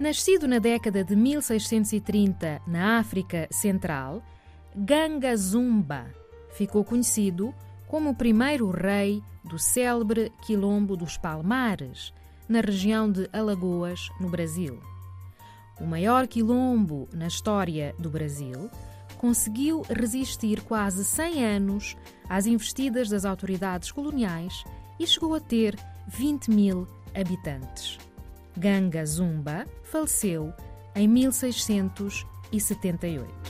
Nascido na década de 1630 na África Central, Ganga Zumba ficou conhecido como o primeiro rei do célebre Quilombo dos Palmares, na região de Alagoas, no Brasil. O maior quilombo na história do Brasil, conseguiu resistir quase 100 anos às investidas das autoridades coloniais e chegou a ter 20 mil habitantes. Ganga Zumba faleceu em 1678.